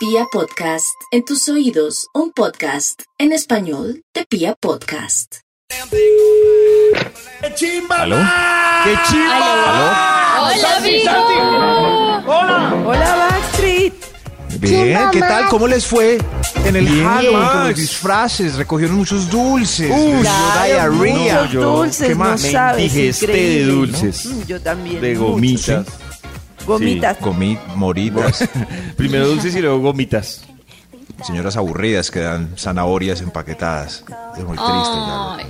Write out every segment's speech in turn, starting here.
Pia Podcast, en tus oídos, un podcast en español de Pia Podcast. ¿Aló? ¡Qué chimba! Hola, amigo. Hola, Backstreet. Bien, ¿qué tal? ¿Cómo les fue en el Bien, Halloween con los disfraces? Recogieron muchos dulces. dio Claro, diarrea. muchos dulces, ¿Qué no más? sabes, increíble. de dulces. Mm, Yo también. De muchos. gomitas. Gomitas. Comí moritas. Primero dulces y luego gomitas. Señoras aburridas que dan zanahorias empaquetadas. Es muy triste. ya. Ay,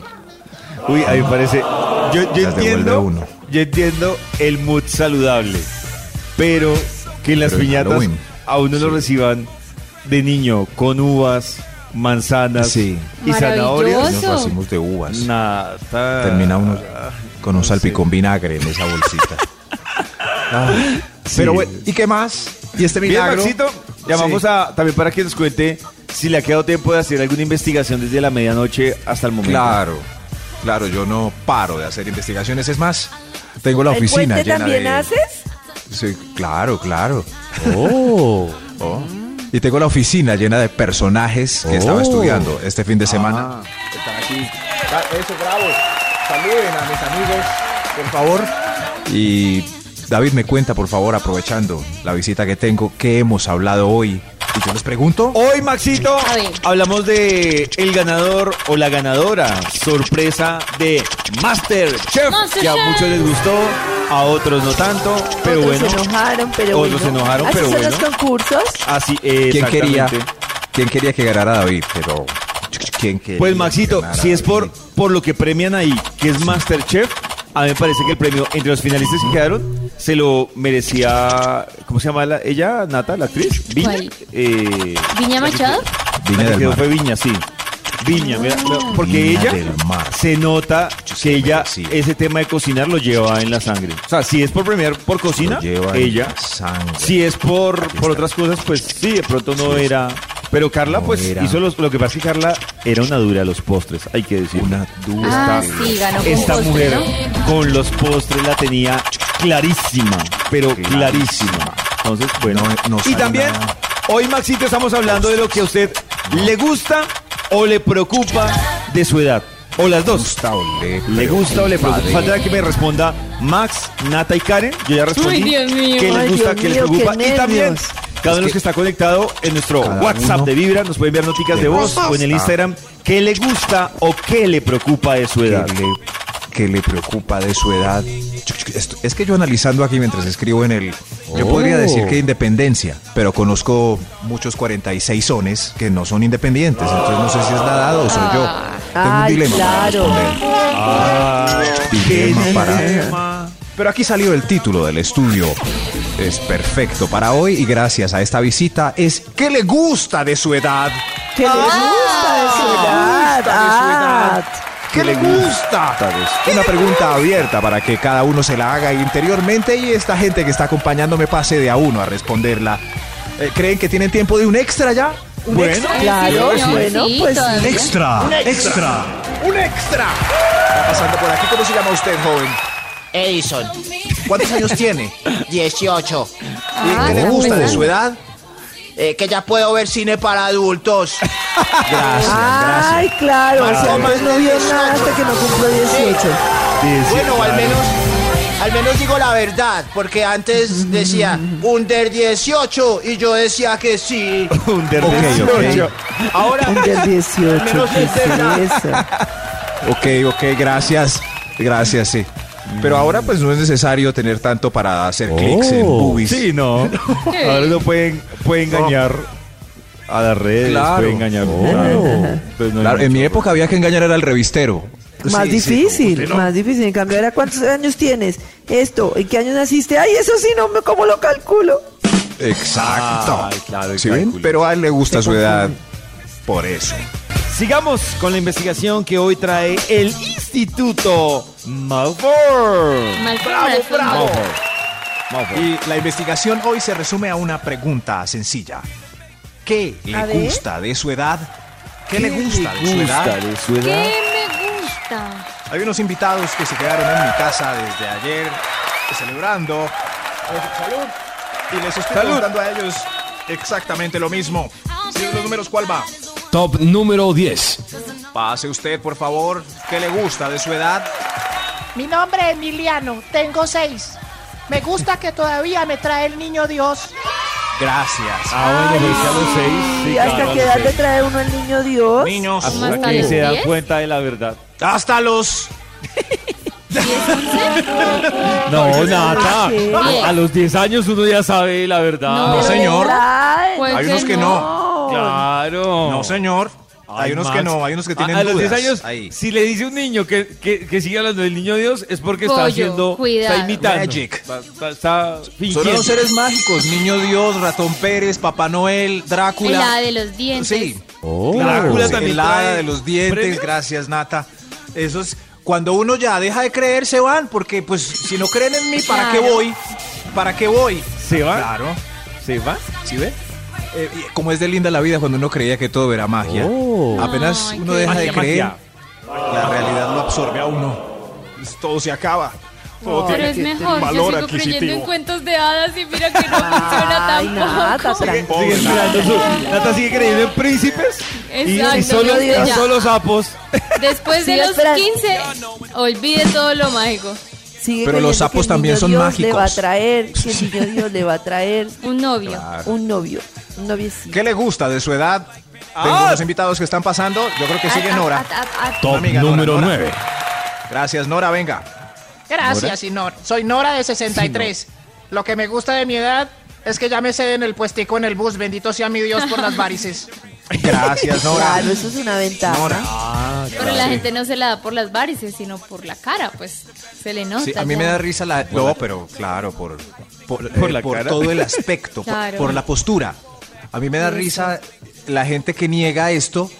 Uy, a mí me parece. Yo, yo Las devuelve entiendo. uno. Yo entiendo el mood saludable. Pero que en las Pero en piñatas Halloween. a uno lo reciban de niño con uvas, manzanas Sí. y zanahorias. Maravilloso. Unos racimos de uvas. Nada. Termina uno con un salpicón vinagre en esa bolsita. Ah, Pero bueno, ¿y qué más? ¿Y este Bien, milagro? Maxito, llamamos Sí. a también para que nos cuente si le ha quedado tiempo de hacer alguna investigación desde la medianoche hasta el momento. Claro, claro, yo no paro de hacer investigaciones. Es más, tengo la ¿El oficina puente llena también de... haces? Sí, claro, claro. Oh. Oh. Y tengo la oficina llena de personajes que estaba Oh. estudiando este fin de semana. Ah. Están aquí. Eso, bravos. Saluden a mis amigos, por favor. Y David me cuenta, por favor, aprovechando la visita que tengo, qué hemos hablado hoy. Y yo les pregunto. Hoy, Maxito, hablamos de el ganador o la ganadora sorpresa de Master Chef, Master que a muchos les gustó, a otros no tanto, pero Otros bueno. se enojaron, pero Otros bueno. se enojaron, ¿Así pero son bueno. los concursos? Así, ¿Quién quería. ¿Quién quería que ganara David? Pero. ¿Quién quería Pues Maxito, si es por, por lo que premian ahí, que es Master Chef, a mí me parece que el premio entre los finalistas que quedaron se lo merecía, ¿cómo se llama la- ella? Nata, la actriz, Viña. ¿Cuál? Eh, ¿Viña Machado? Viña la que del quedó Mar. fue Viña, sí. Viña, mira, mira, porque Viña ella se nota que ella ese tema de cocinar lo lleva en la sangre. O sea, si es por premiar por cocina, ella. la sangre. Si es por, por otras cosas, pues sí, de pronto no era. Pero Carla, No pues era. hizo los, lo que pasa es que Carla era una dura a los postres, hay que decir. Una dura. Ah, sí, ganó con Esta postre, mujer ¿no? con los postres la tenía clarísima, pero clarísima. Entonces, bueno. No- no y también, nada. hoy Maxito estamos hablando de lo que a usted le gusta o le preocupa de su edad. O las dos. gusta o le ¿Le gusta o le preocupa? Falta que me responda Max, Nata y Karen. Yo ya respondí. Ay, Dios mío. ¿Qué les Ay, gusta? Dios ¿Qué les preocupa? qué Y también, nervios. Cada uno que, que- está conectado en nuestro WhatsApp uno de Vibra nos puede enviar noticias de voz o en el Instagram qué le gusta o qué le preocupa de su edad. le, que le preocupa de su edad. Es que yo analizando aquí mientras escribo en el... Yo Oh. podría decir que independencia, pero conozco muchos 46 sones que no son independientes, entonces no sé si es la edad o soy yo. Tengo un Ay, dilema para claro. responder. Ay, Dilema qué para- dilema. Pero aquí salió el título del estudio. Es perfecto para hoy y gracias a esta visita es ¿qué le gusta de su edad? ¿Qué le gusta de su edad? gusta de su edad? Ah, ¿Qué le gusta? Una pregunta abierta para que cada uno se la haga interiormente y esta gente que está acompañándome pase de a uno a responderla. Eh, ¿Creen que tienen tiempo de un extra ya? ¿Un Bueno, extra? Claro, Sí, bueno, sí, pues todavía. Extra, extra, un extra. Está pasando por aquí. ¿Cómo se llama usted, joven? Edison, ¿Cuántos años tiene? 18. ¿Y ¿Qué le gusta de su edad? Eh, que ya puedo ver cine para adultos. Gracias, Ay, claro, o sea, no vio nada hasta que no cumplió 18. Bueno, al menos, al menos digo la verdad, porque antes decía under 18 y yo decía que sí. Un de Ok, 18. Ahora, Un del 18, Menos ¿qué es eso? Ok, ok, gracias. Gracias, sí. Pero ahora pues no es necesario tener tanto para hacer clics en boobies. Oh. Sí, no. Ahora no pueden, puede engañar a las redes, Claro. puede engañar. Oh. No hay Claro, en mi época había que engañar era al revistero. Más Sí, difícil, no. más difícil. En cambio, ahora, ¿cuántos años tienes? Esto, ¿en qué año naciste? Ay, eso sí, no me, ¿cómo lo calculo? Exacto. Ay, claro, ¿Sí ven? Pero a él le gusta su edad por eso. Sigamos con la investigación que hoy trae el Instituto Malfour. Malfour, Bravo, bravo. Malfour. Y la investigación hoy se resume a una pregunta sencilla. ¿Qué le gusta de su edad? ¿Qué, le gusta de su gusta edad? de su edad? ¿Qué me gusta? Hay unos invitados que se quedaron en mi casa desde ayer celebrando. Salud. Y les estoy Salud. preguntando a ellos Exactamente lo mismo. Los números, ¿cuál va? Top número 10. Pase usted, por favor. ¿Qué le gusta de su edad? Mi nombre es Emiliano, tengo seis. Me gusta que todavía me trae el niño Dios. Gracias. Ah, bueno, pues a los seis. sí, ¿Y hasta claro, qué edad le trae uno al niño Dios? Niños. Hasta ¿Hasta que se dan 10? cuenta de la verdad. Hasta los. No, Nata. ¿Qué? A los 10 años uno ya sabe la verdad. No, No, señor. Pues Hay unos que no. Claro. No, señor. hay Ay, unos Max. que no, hay unos que A- tienen a, los dudas. 10 años, Ahí. si le dice un niño que, que, que sigue hablando del niño Dios, es porque está haciendo, cuidado. está imitando. Magic. Está, está- está Son los seres mágicos. Niño Dios, Ratón Pérez, Papá Noel, Drácula. El hada de los dientes. Sí. Oh. Drácula también. El hada de los dientes. Gracias, Nata. Eso es. Cuando uno ya deja de creer, se van. Porque, pues, si no creen en mí, ¿para qué voy? ¿Para qué voy? ¿Se va? Claro. ¿Se va? ¿Sí ve? Eh, como es de linda la vida cuando uno creía que todo era magia. Oh. Apenas uno deja de creer, magia. la realidad lo absorbe a uno. Todo se acaba. Todo Pero tiene es que- mejor, yo valor sigo creyendo en cuentos de hadas y mira que no funciona Ay, nada, tampoco. tranquila. Sigue esperando su- Nata sigue creyendo en príncipes. Y, solo, y solo sapos. Después de Sigue los esperando. 15, olvide todo lo mágico. Sigue Pero los sapos también son Dios mágicos. Le va a traer, que el niño Dios le va a traer Un novio. un novio, un noviecito. ¿Qué le gusta de su edad? Tengo Ah. unos invitados que están pasando. Yo creo que sigue Ah, Nora. ah, ah, ah, Top Amiga, número Nora. 9. Gracias, Nora. Venga. Gracias, Nora. Soy Nora de 63. Lo que me gusta de mi edad es que ya me ceden el puestico en el bus. Bendito sea mi Dios por las varices. Gracias, Nora. Claro, eso es una ventaja. Nora. Pero la gente no se la da por las varices, sino por la cara, pues se le nota. Sí, a mí ya. me da risa la. No, pero claro, por, por, Por eh, la por cara. todo el aspecto, por- Claro. por, la postura. A mí me da risa la gente que niega esto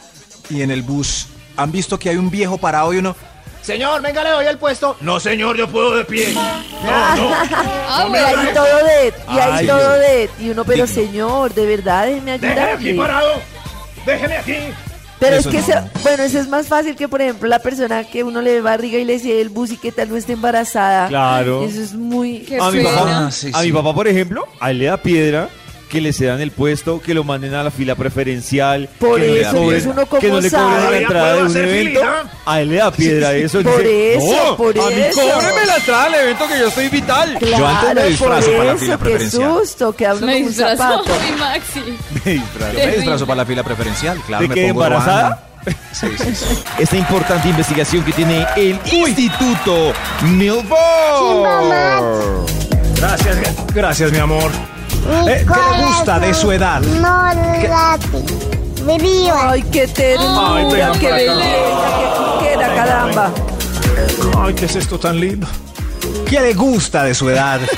y en el bus han visto que hay un viejo parado y uno. Señor, venga, le doy el puesto. No, señor, yo puedo de pie. Ah, Y bueno. ahí todo de, y ahí Ay, todo de, y uno, pero señor, de verdad, déjeme ayudarle. Déjeme aquí. Pero Eso es que, no. se- bueno, eso es más fácil que, por ejemplo, la persona que uno le ve barriga y le sigue el bus y que tal no esté embarazada. Claro. Eso es muy... Qué A mi, papá, Ah, sí, a sí. mi papá, por ejemplo, a él le da piedra que le cedan el puesto, que lo manden a la fila preferencial, Por que no eso, cobren- entonces uno que no le cobren sabe. la entrada de un evento. A él le da piedra eso. Por dice, eso, "No, por a mí eso". cóbreme la entrada del evento que yo estoy vital. Claro, Yo antes me disfrazo para la fila qué susto, queda uno Me como un zapato. Maxi. Me disfrazo. Yo me disfrazo para la fila preferencial, claro. ¿De me qué, pongo embarazada? Sí, sí, sí. Esta importante investigación que tiene el Instituto Milford. Gracias, gracias, mi amor. Eh, ¿Qué le gusta de su edad? No. Viva. Ay, qué ternura, Ay, venga qué para acá. belleza, qué chiquera, caramba. Ay, ¿qué es esto tan lindo? ¿Qué le gusta de su edad?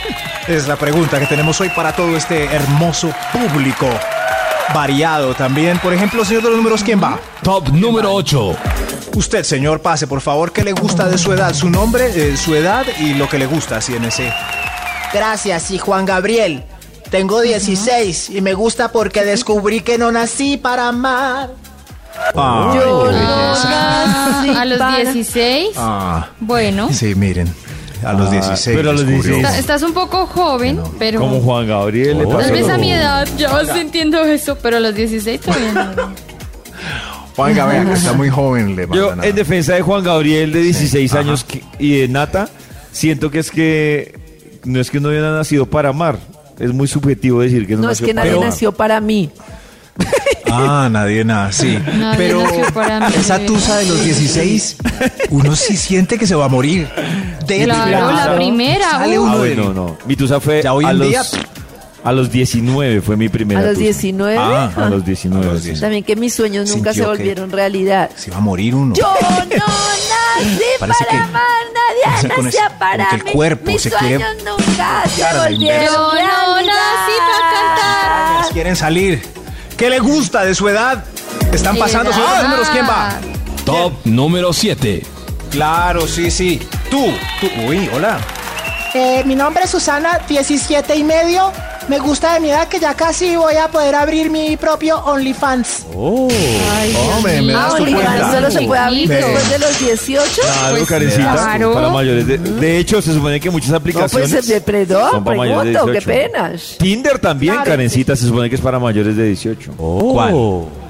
Es la pregunta que tenemos hoy para todo este hermoso público. Variado también. Por ejemplo, señor de los números, ¿quién va? Top número 8. Usted, señor, pase, por favor. ¿Qué le gusta de su edad? Su nombre, eh, su edad y lo que le gusta, así en ese. Gracias, y Juan Gabriel. Tengo 16 y me gusta porque descubrí que no nací para amar. Ay, Yo qué no belleza. nací A los para- 16, Ah, bueno. sí, miren. A los Ah, 16. pero a los descubrió. 16. Está- estás un poco joven, pero Como Juan Gabriel le Oh. pasó tal vez lo- a mi edad ya vas sintiendo eso, pero a los 16 todavía no. Juan Gabriel, que está muy joven, le Yo, mandan a- en defensa de Juan Gabriel, de 16 Ajá. años que- y de Nata, siento que es que no es que no haya nacido para amar. Es muy subjetivo decir que no, No, es nació que para nadie nació para mí. Ah, nadie nada, sí. Nadie Pero nació para mí, esa tusa de los 16, uno sí siente que se va a morir. De Claro, la primera. Sale. Ah, uno bueno, del- no. Mi tusa fue Ya hoy a, en los, día- a los 19 fue mi primera A los tusa. 19. Ah, A los 19. A los sí. 19. También que mis sueños nunca se volvieron realidad. Se va a morir uno. Yo no nací Parece para que- amar, o nadie sea, con nacía para que el mí. cuerpo Mis se quiere sueños nunca se volvieron Yo no nací para cantar. Quieren salir. ¿Qué le gusta de su edad? Están pasando sus números. ¿Quién va? Top número 7. Claro, sí, sí. Tú, tú. Uy, hola. Eh, mi nombre es Susana, 17 y medio. Me gusta de mi edad que ya casi voy a poder abrir mi propio OnlyFans. Oh. Ay, Hombre, Dios me das Ah, tu OnlyFans solo se puede abrir Chiquito. después de los 18. Claro, Pues, Karencita, claro. para mayores de, de hecho, se supone que muchas No, aplicaciones pues de perdón, son para mayores de pregunto, qué 18. pena. Tinder también, Claro, Karencita, se supone que es para mayores de 18. ¿Cuál?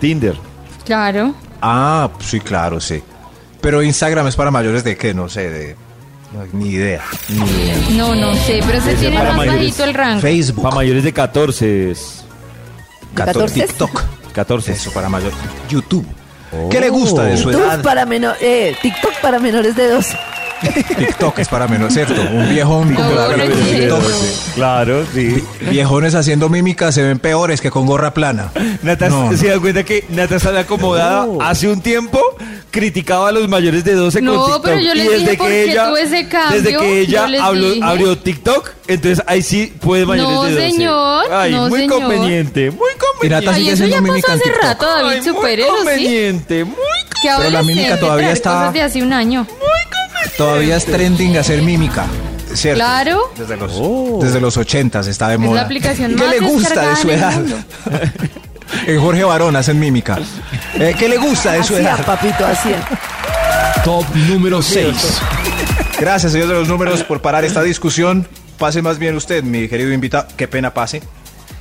Tinder. Claro. Ah, sí, claro, sí. Pero Instagram es para mayores de qué, no sé, de... no, Ni idea. Ni idea. No, no sé, pero se tiene más mayores. bajito el rango. Facebook. Para mayores de 14 es 14, 14. TikTok. 14. Eso para mayores. YouTube. ¿Qué le gusta de su YouTube edad? para menor, eh, TikTok para menores de 12. TikTok es para menores, ¿cierto? Un viejón con No, no TikTok. eso. Claro, sí. Viejones haciendo mímica se ven peores que con gorra plana. Nata No. se da cuenta que Nata está acomodada hace un tiempo criticaba a los mayores de 12 No, con TikTok. pero yo les y desde dije que ella, tuve ese cambio, Desde que ella habló- abrió TikTok, entonces ahí sí puede mayores No, de 12. señor, Ay, no, muy señor. conveniente, muy conveniente. Ay, sigue eso ya mímica pasó hace TikTok. rato, David Ay, muy Superero, ¿sí? conveniente, muy Que Pero la mímica todavía está- cosas de hace un año. Todavía es trending hacer mímica. ¿Cierto? Claro. Desde los, desde los 80 está de Es la moda. aplicación ¿Qué más le gusta de su edad? En Jorge Barón hacen mímica. Eh, ¿Qué le gusta de su edad? papito, hacía. Top número 6. Gracias, señor de los números, por parar esta discusión. Pase más bien usted, mi querido invitado. Qué pena pase.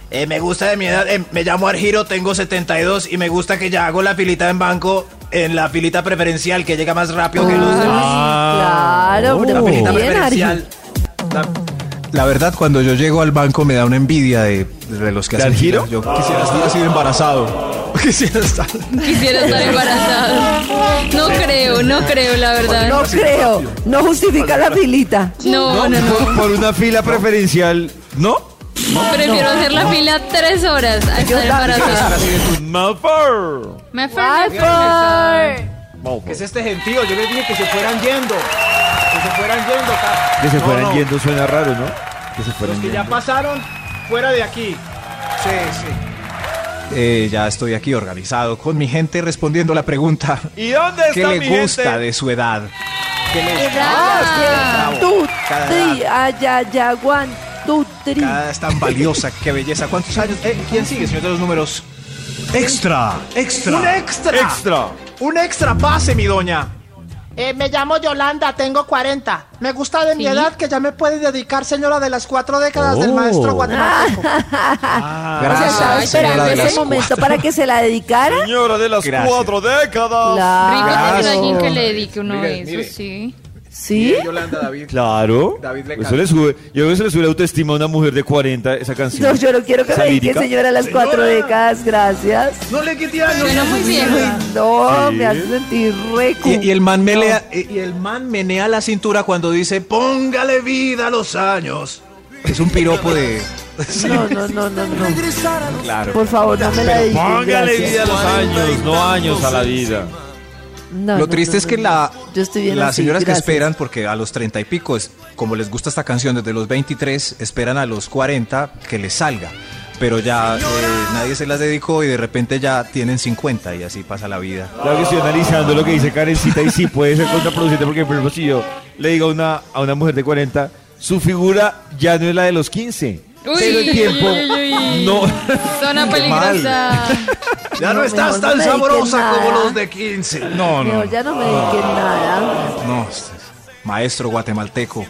Eh, me gusta de mi edad, eh, me llamo Argiro, tengo 72 y me gusta que ya hago la filita en banco en la filita preferencial que llega más rápido que los demás. Ah, claro, oh. pero La filita bien, preferencial. La verdad, cuando yo llego al banco me da una envidia de, de los que ¿De hacen filas. Yo quisiera estar así de embarazado. Quisiera estar. Quisiera estar embarazado. No creo, no creo, la verdad. No creo, no justifica la filita. No, no, no. Por, por una fila preferencial, ¿no? Prefiero hacer la fila tres horas a estar embarazada. Por- ¿Qué es este gentío? Yo les dije que se fueran yendo. Que se fueran yendo. ca- Que se No, fueran no. yendo suena raro, ¿no? Que se fueran Los que ya pasaron, fuera de aquí. Sí, sí. Eh, ya estoy aquí organizado con mi gente respondiendo la pregunta. ¿Y dónde ¿Qué está le mi gusta gente? de su edad? ¿Qué le Ah, Tú, tú, tri. Cada es tan valiosa, qué belleza. ¿Cuántos años? Eh, ¿Quién sigue, señor de los números? Extra, extra. Un extra. Extra. Un extra pase, mi doña. Eh, me llamo Yolanda, tengo 40. Me gusta de mi ¿Sí? edad que ya me puede dedicar, señora de las cuatro décadas del Oh. maestro guatemalteco. Ah, O sea, estaba Gracias, esperando señora de ese las momento cuatro. para que se la dedicara. Señora de las Gracias. cuatro décadas. Rico Claro. a alguien que le dedique uno Mire, de mire. esos, sí. ¿Sí? Yolanda, David. Claro. David le eso le sube. Yo creo que se le sube la autoestima a una mujer de 40 esa canción. No, yo no quiero que me lírica. señora, a las cuatro décadas, gracias. No le quite años. Suena muy bien. No, Sí. me hace sentir recu. Y, y el man menea, y y el man menea la cintura cuando dice, póngale vida a los años. Es un piropo de... No, no, no, no, no. Claro. Por favor, no me la dediquen, Póngale gracias. vida a los años, no años a la vida. No, Lo no, triste no, es que no, la, no. Yo estoy bien las así, señoras que esperan, porque a los treinta y pico, es, como les gusta esta canción desde los 23, esperan a los 40 que les salga. Pero ya eh, nadie se las dedicó y de repente ya tienen 50 y así pasa la vida. Claro que estoy analizando lo que dice Karencita y sí puede ser contraproducente porque, por ejemplo, si yo le digo a una, a una mujer de 40, su figura ya no es la de los 15. Uy, pero el tiempo uy, uy, uy. no. Zona peligrosa. Ya no, No, estás tan no sabrosa nada. como los de 15. No, Mejor ya no me dediquen nada. No, este es maestro guatemalteco.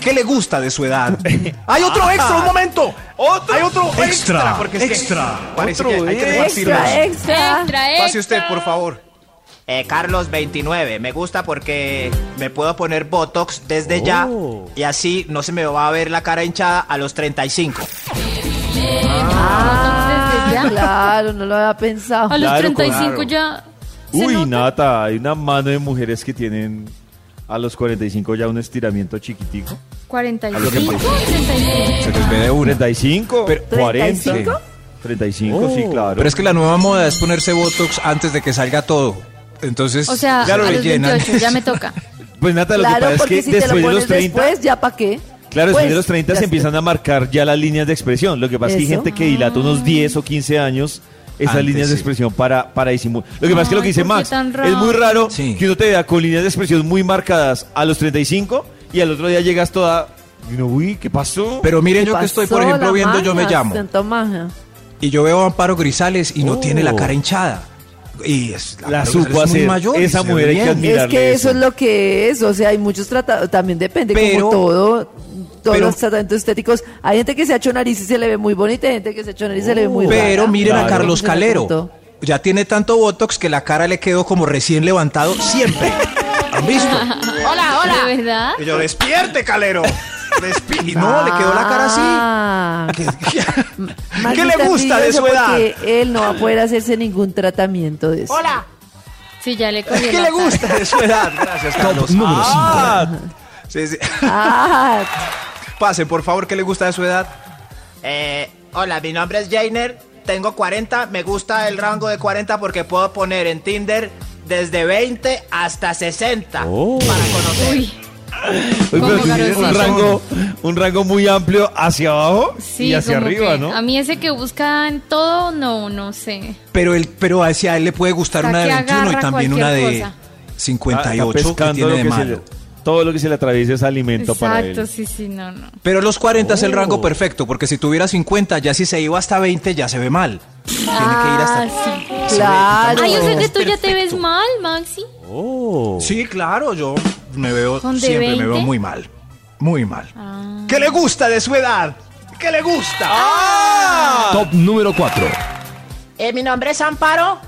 ¿Qué le gusta de su edad? ¡Hay otro extra, un momento! ¡Otro! ¡Hay otro extra! Extra, porque es que extra. parece Otro que hay que repartirlos. Extra, extra. Extra, Pase usted, por favor. Eh, Carlos 29, me gusta porque me puedo poner Botox desde ya Oh. y así no se me va a ver la cara hinchada a los 35. Ah, Claro, no lo había pensado. A los Claro, 35 claro. ya. se Uy, nota. Nata, hay una mano de mujeres que tienen a los 45 ya un estiramiento chiquitico. 45, A lo que 35. Se les ve de una. 35, Pero- 40. ¿35? 35, sí, claro. Pero es que la nueva moda es ponerse Botox antes de que salga todo. Entonces, O sea, ya lo a los rellenan. 28 ya me toca. Pues Nata, lo que Claro, pasa es porque que si te lo después de pones los 30, después, ¿ya para qué? Claro, después Pues, de los 30 ya se empiezan a marcar ya las líneas de expresión. Lo que pasa es que hay gente que dilata unos 10 o 15 años esas Antes, líneas de sí. expresión para, para disimular. Lo que pasa es que lo que dice ¿por qué Max es muy raro Sí. que uno te vea con líneas de expresión muy marcadas a los 35 y al otro día llegas toda Y uno, uy, ¿qué pasó? Pero miren, ¿Qué yo que estoy, por ejemplo, La viendo Yo Me Llamo. Y yo veo a Amparo Grisales y no Oh. tiene la cara hinchada. Y es, La Amparo supo es muy hacer. mayor Esa mujer hay que bien. admirar. Es que eso eso. es lo que es, o sea, hay muchos tratados, también depende Pero- como todo, todos pero- los tratamientos estéticos. Hay gente que se ha hecho nariz y se le ve muy bonita, hay gente que se ha hecho nariz y se le ve muy Pero rara. miren a. Carlos Calero. Ya tiene tanto botox que la cara le quedó como recién levantado siempre. ¿Han visto? Hola, hola. ¿De verdad? Y yo, despierte, Calero. Y no, le quedó la cara así. Ah. ¿Qué, le gusta de su edad? Porque él no va a poder hacerse ningún tratamiento de eso. Hola. Sí, ya le ¿Qué le gusta de su edad? Gracias, Carlos. número Ah, sí, sí. Ah, Pase, por favor, ¿qué le gusta de su edad? Eh, hola, mi nombre es Jainer, tengo 40, me gusta el rango de 40 porque puedo poner en Tinder desde 20 hasta 60 Oh. para conocer. Uy, pero tú tienes un rango, un rango muy amplio hacia abajo sí, y hacia arriba, ¿no? A mí ese que busca en todo, no, no sé. Pero, el, pero hacia él le puede gustar O sea, una de que 21 y también una de cosa. Ah, 58 está que tiene de que se malo. le- todo lo que se le atraviesa es alimento para Exacto, él. sí, sí, no, no. Pero los 40 es el Oh. rango perfecto, porque si tuviera 50, ya si se iba hasta 20, ya se ve mal. Tiene que ir hasta... Ah, sí. claro. Ay, o sea que tú ya te ves mal, Maxi. Oh. Sí, claro, yo me veo, ¿Con de siempre me 20? veo muy mal. Muy mal. Ah. ¿Qué le gusta de su edad? ¿Qué le gusta? Ah. Top número 4. Eh, mi nombre es Amparo.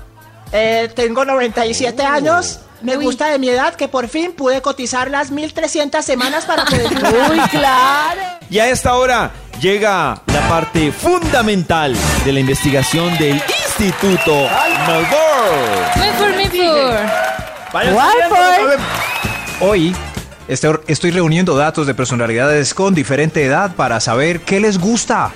Eh, tengo 97 años. Me Uy. gusta de mi edad que por fin pude cotizar las 1300 semanas para poder Uy, claro. Y a esta hora llega la parte fundamental de la investigación del Instituto Melbourne. Mejor, mejor. Watford. Hoy estoy, estoy reuniendo datos de personalidades con diferente edad para saber qué les gusta.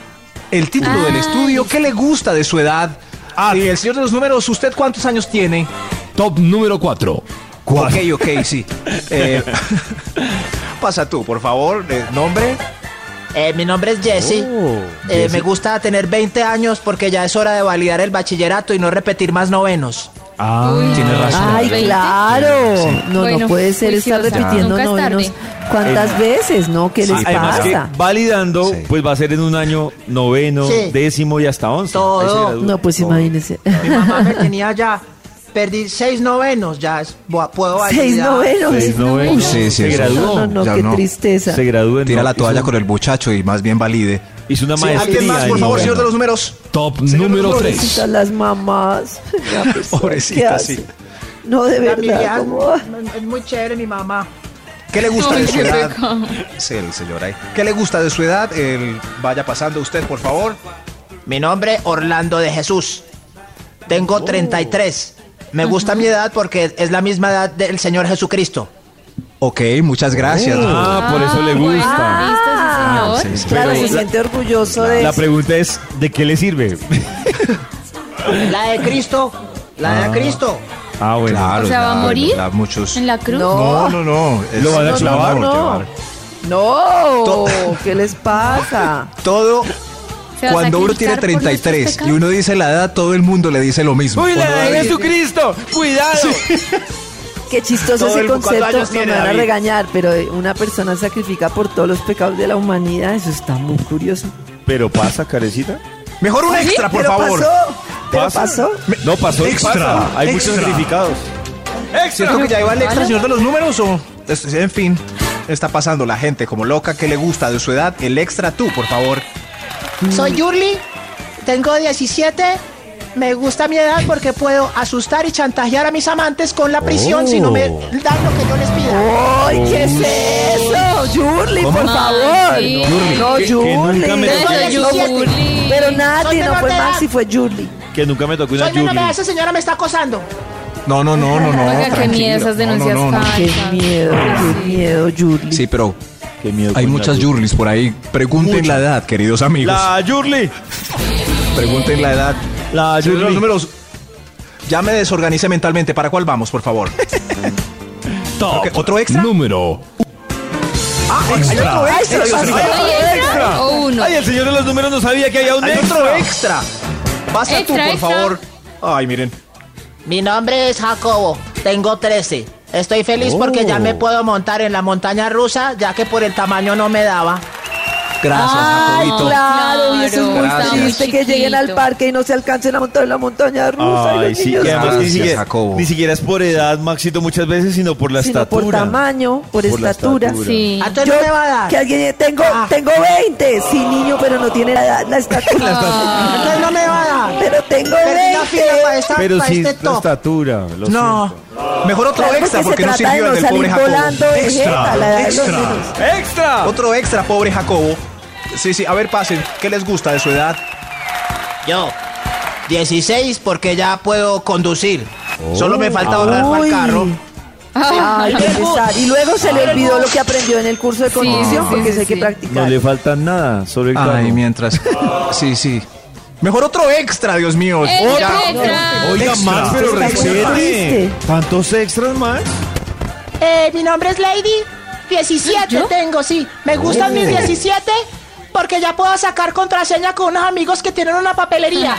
El título del estudio, ¿qué le gusta de su edad? Ah. y el señor de los números, ¿usted cuántos años tiene? Top número 4. Ok, ok, sí. Eh, pasa tú, por favor, nombre. Eh, mi nombre es Jesse. Oh, Eh, Jesse. me gusta tener 20 años porque ya es hora de validar el bachillerato y no repetir más novenos. Ah, Tiene razón. Ay, claro. No, Bueno, no puede ser estar repitiendo Nunca novenos. ¿Cuántas veces, no? ¿Qué les Además que pasa? validando, Sí. pues va a ser en un año noveno, Sí. décimo y hasta once. Todo. No, pues imagínese. Mi mamá me tenía ya. Perdí seis novenos, ya es- puedo Seis validar. novenos. Seis novenos. Uy, sí, sí, se graduó. No, no, Ya qué no. tristeza. Se graduó Tira no- la toalla con el muchacho y más bien valide. Hizo una Sí, maestría. ¿Alguien más, por favor, señor de los números? Top Señor número. 3. Pobrecitas las mamás. Pues, ¿qué Pobrecita, hace? sí. No, de La verdad. es muy chévere mi mamá. ¿Qué le gusta de su edad? Sí, el señor ahí. ¿Qué le gusta de su edad? El- vaya pasando usted, por favor. Mi nombre Orlando de Jesús. Tengo Oh. 33. Me gusta mi edad porque es la misma edad del Señor Jesucristo. Ok, muchas gracias. Ah, por eso le gusta. listo, Ah, sí, señor. sí, sí. Claro, Pero se la- siente orgulloso de La eso. pregunta es, ¿de qué le sirve? La de Cristo. La de Cristo. Ah, bueno. Claro, O sea, ¿va a morir? la- muchos. ¿En la cruz? No. No, no, no. es- Lo van a no, clavar. no, No, llevar. no, ¿qué les pasa? Todo. ¿Se va a Cuando uno tiene sacrificar por nuestros 33 y uno dice la edad, todo el mundo le dice lo mismo. ¡Uy, la Cuando de Jesucristo! ¡Cuidado! Qué chistoso Todo ese el- ¿cuántos concepto, no tiene, me van a David? regañar, pero una persona sacrifica por todos los pecados de la humanidad, eso está muy curioso. Pero pasa, carecita. Mejor un extra, por pero favor. pasó, pero ¿Pasa? pasó. No pasó. Extra, pasa. Hay muchos extra. certificados. ¿Cierto que ya iba el extra, señor de los números? O, Es- en fin, está pasando la gente como loca que le gusta de su edad. El extra tú, por favor. Soy Yurli, tengo 17. Me gusta mi edad porque puedo asustar y chantajear a mis amantes con la prisión si no me dan lo que yo les pida. ¡Ay, qué es eso! Yurli, por favor. No, Que- que Yurli. nunca me no fue- Yurli. Pero Nati, Soy no menor fue de edad. Maxi, fue Yurli. Que nunca me tocó una Soy menor de edad, Julie. esa señora me está acosando. No, no, no, no, no. Oiga, qué miedo esas No, no, denuncias no, no. Qué miedo, qué miedo, Yurli. Sí, pero Qué miedo. hay muchas Yurlis por ahí. Pregunten la edad, queridos amigos. La Yurli. Pregunten la edad. La de los Yurli. números. Ya me desorganicé mentalmente. ¿Para cuál vamos, por favor? Top ¿otro extra? número Ah, hay otro extra. Dios mío. ¿Hay extra o uno? Ay, el señor de los números no sabía que había un Hay extra. otro extra. Pasa tú, Extra, por extra. favor. Ay, miren. Mi nombre es Jacobo. Tengo 13. Estoy feliz porque ya me puedo montar en la montaña rusa, ya que por el tamaño no me daba. Gracias, Ay, Jacobito. claro, y eso es muy Gracias. triste que lleguen al parque y no se alcancen a montar en la montaña rusa. y Ay, los sí, niños y además Gracias, ni siquiera, Jacobo. ni siquiera es por edad, Maxito, muchas veces, sino por la sino por estatura. tamaño, por, Por la estatura. estatura. Sí. ¿A Yo, no me va a dar? que alguien tengo, Ah. tengo 20, sí niño, pero no tiene la, edad, la estatura. Entonces no me va a dar. Pero tengo Perdí la 20. fila para, esta, Pero para sí, este la top. estatura. lo No. Mejor otro Claro, extra porque no se trata sirvió de el del salir pobre Jacobo. volando de jeta, la edad de los extra. niños. siento. ¡Extra! Otro extra, pobre Jacobo. Sí, sí, a ver, pasen. ¿Qué les gusta de su edad? Yo, 16 porque ya puedo conducir. Solo me falta ahorrar para el carro. Ay. Y luego se le olvidó lo que aprendió en el curso de conducción sí, porque sí, hay que sí. No practicar. le falta nada sobre el carro. Ay, mientras. Sí, sí. Mejor otro extra, Dios mío. Extra, Ya. extra. Oiga. Max, pero respete. ¿Tantos extras, Max? Eh, mi nombre es Lady. 17 ¿Yo? tengo, sí. Me gustan mis 17 porque ya puedo sacar contraseña con unos amigos que tienen una papelería.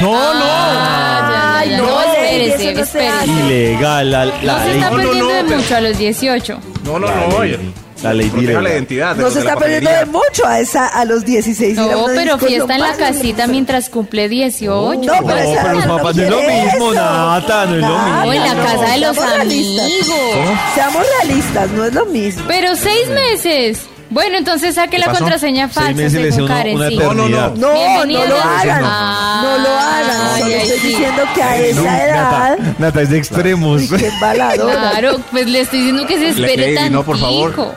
No, no. Ah, ya, ya, ya. no, No, espérese, eso no se espérese. hace. Ilegal, la, No la se ley. está perdiendo de pero- mucho a los 18. No, no, La no. ley- oye. la ley Proteja la identidad. de No los se de la está perdiendo de papelería. mucho a esa a los 16. ir a No, una pero disco, fiesta en la no pasa. casita mientras cumple 18. No, pero, No, esa los papás no es lo quiere mismo, eso. Nata, no es lo Nada, O en la no, casa de los seamos realistas. amigos. Seamos realistas, no es lo mismo. Pero seis meses. Bueno, entonces saque la pasó? contraseña Seis falsa meses le una. No, no, no. No, no lo hagan. Ah, no lo hagan. Solo ay, estoy sí. diciendo que a esa edad. Nata, Nata es de extremos. Uy, qué embaladora. Claro, pues le estoy diciendo que se espere Lady, tantico. no, por favor.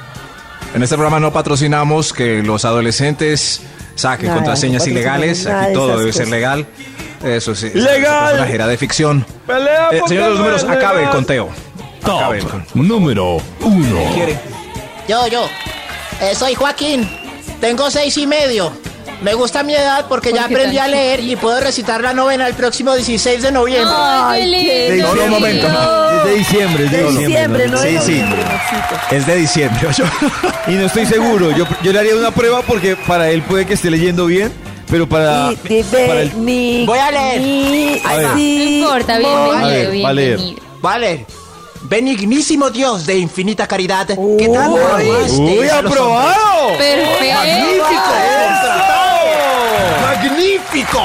En este programa no patrocinamos que los adolescentes saquen Nada, contraseñas no ilegales. Aquí todo debe ser legal. Eso sí. ¡Legal! Es una gira de ficción. Pelea Eh, señor de los números, acabe el conteo. Top Acabe el con- número uno. ¿Quiere? Yo, yo. Eh, soy Joaquín. Tengo seis y medio. Me gusta mi edad porque ya ¿Por qué aprendí a leer y puedo recitar la novena el próximo 16 de noviembre. Ay, Ay, qué lindo. Un momento. Es de diciembre, es de, De diciembre, no Sí, de sí. Es de diciembre. Y no estoy seguro. Yo, yo le haría una prueba porque para él puede que esté leyendo bien, pero para, de- para el- Voy a leer. mi- A ver. No importa, A bienvenido, ver, va a leer. bienvenido. Vale. Benignísimo Dios de infinita caridad, que Uy. tanto amaste ¡Uy, a los aprobado! Perfecto. hombres. ¡Magnífico!